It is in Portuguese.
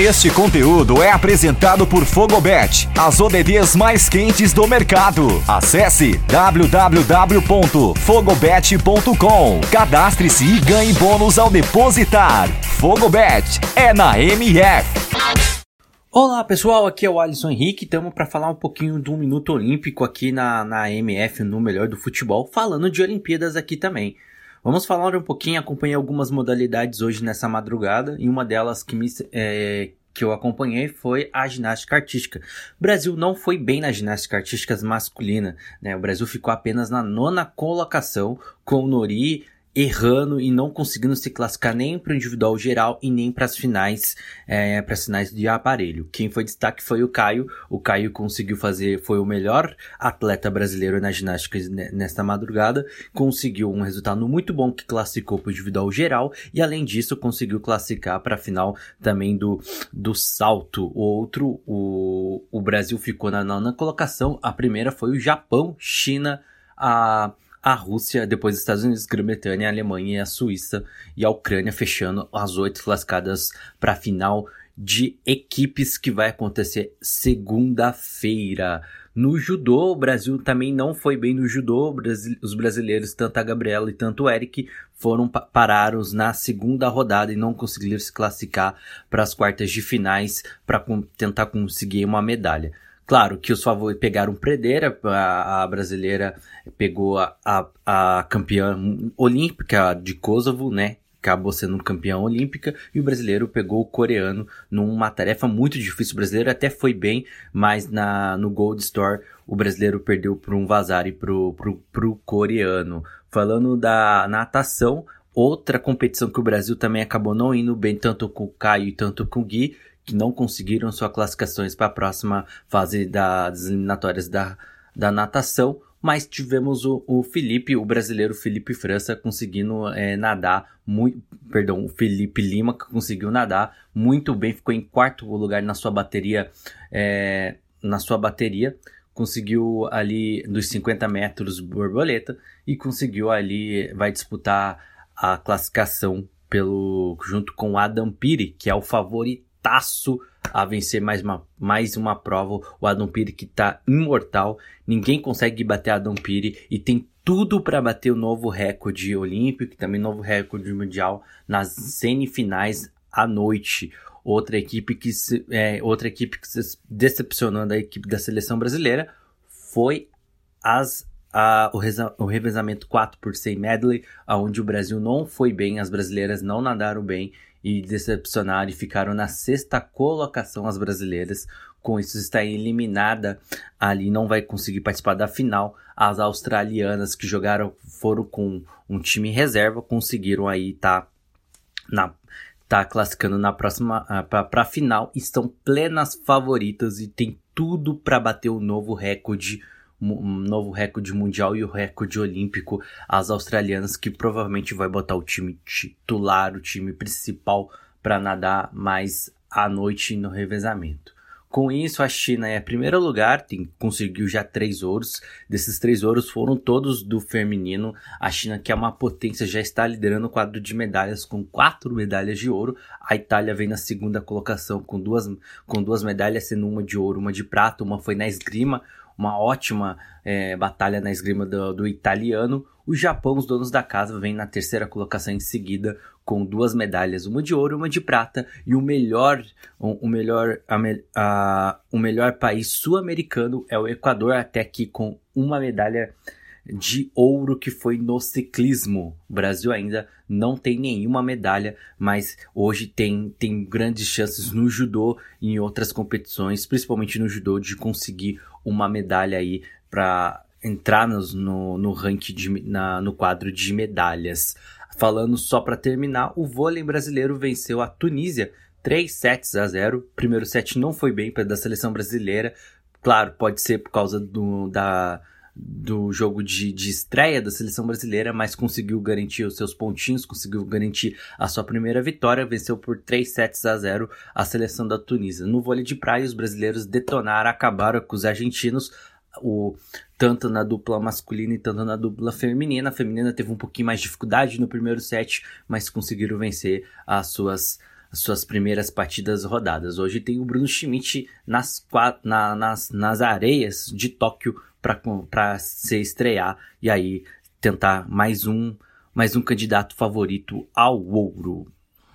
Este conteúdo é apresentado por Fogobet, as ODDs mais quentes do mercado. Acesse www.fogobet.com. Cadastre-se e ganhe bônus ao depositar. Fogobet é na MF. Olá pessoal, aqui é o Alisson Henrique, estamos para falar um pouquinho do Minuto Olímpico aqui na, na MF, no Melhor do Futebol, falando de Olimpíadas aqui também. Vamos falar um pouquinho, acompanhei algumas modalidades hoje nessa madrugada, e uma delas que, me, é, que eu acompanhei foi a ginástica artística. O Brasil não foi bem na ginástica artística masculina, né? O Brasil ficou apenas na nona colocação, com o Nori errando e não conseguindo se classificar nem para o individual geral e nem para as finais, é, para as finais de aparelho. Quem foi destaque foi o Caio. O Caio conseguiu fazer, foi o melhor atleta brasileiro na ginástica nesta madrugada, conseguiu um resultado muito bom que classificou para o individual geral e além disso conseguiu classificar para a final também do, do salto. O outro, o, o Brasil ficou na nona colocação. A primeira foi o Japão, China, a a Rússia, depois os Estados Unidos, Grã-Bretanha, a Alemanha e a Suíça e a Ucrânia fechando as oito classificadas para a final de equipes que vai acontecer segunda-feira. No judô, o Brasil também não foi bem no judô. Os brasileiros, tanto a Gabriela e tanto o Eric, foram parados na segunda rodada e não conseguiram se classificar para as quartas de finais para tentar conseguir uma medalha. Claro que os favoritos pegaram Predeira, a, a brasileira pegou a, a, a, campeã olímpica de Kosovo, né? Acabou sendo campeã olímpica e o brasileiro pegou o coreano numa tarefa muito difícil. O brasileiro até foi bem, mas na, no Gold Store o brasileiro perdeu para um Vazari pro, pro, pro coreano. Falando da natação, outra competição que o Brasil também acabou não indo bem, tanto com o Caio e tanto com o Gui, que não conseguiram suas classificações para a próxima fase das eliminatórias da, da natação. Mas tivemos o, o Felipe, o brasileiro Felipe França, conseguindo é, nadar muito. Perdão, o Felipe Lima que conseguiu nadar muito bem, ficou em quarto lugar na sua bateria. É, na sua bateria conseguiu ali dos 50 metros borboleta e conseguiu ali vai disputar a classificação pelo junto com Adam Piri, que é o favorito taço a vencer mais uma, mais uma prova. O Adam Piri que tá imortal. Ninguém consegue bater Adam Piri e tem tudo para bater o novo recorde olímpico e também novo recorde mundial nas semifinais à noite. Outra equipe que se, é, outra equipe que se decepcionando a equipe da seleção brasileira foi as a, o, o revezamento 4 por 100 medley, onde o Brasil não foi bem, as brasileiras não nadaram bem e decepcionaram e ficaram na sexta colocação as brasileiras. Com isso está eliminada ali, não vai conseguir participar da final. As australianas que jogaram foram com um time reserva, conseguiram aí tá na tá classificando na próxima para a final, estão plenas favoritas e tem tudo para bater o novo recorde um novo recorde mundial e o recorde olímpico as australianas que provavelmente vai botar o time titular, o time principal para nadar mais à noite no revezamento. Com isso, a China é primeiro lugar, tem, conseguiu já três ouros. Desses três ouros foram todos do feminino. A China, que é uma potência, já está liderando o quadro de medalhas com quatro medalhas de ouro. A Itália vem na segunda colocação com duas, com duas medalhas, sendo uma de ouro, uma de prata. Uma foi na esgrima, uma ótima é, batalha na esgrima do, do, italiano. O Japão, os donos da casa, vem na terceira colocação em seguida com duas medalhas, uma de ouro, uma de prata e o melhor, o, melhor, a, a, o melhor país sul-americano é o Equador, até aqui com uma medalha de ouro que foi no ciclismo. O Brasil ainda não tem nenhuma medalha, mas hoje tem, tem grandes chances no judô e em outras competições, principalmente no judô, de conseguir uma medalha aí para entrar nos, no, no ranking de, na, no quadro de medalhas. Falando só para terminar, o vôlei brasileiro venceu a Tunísia 3 sets a 0. Primeiro set não foi bem para da seleção brasileira. Claro, pode ser por causa do, da, do jogo de, de estreia da seleção brasileira, mas conseguiu garantir os seus pontinhos, conseguiu garantir a sua primeira vitória, venceu por 3 sets a 0 a seleção da Tunísia. No vôlei de praia, os brasileiros detonaram, acabaram com os argentinos, o, tanto na dupla masculina e tanto na dupla feminina. A feminina teve um pouquinho mais de dificuldade no primeiro set, mas conseguiram vencer as suas as suas primeiras partidas rodadas. Hoje tem o Bruno Schmidt nas, na, nas, nas areias de Tóquio para se estrear e aí tentar mais um mais um candidato favorito ao ouro.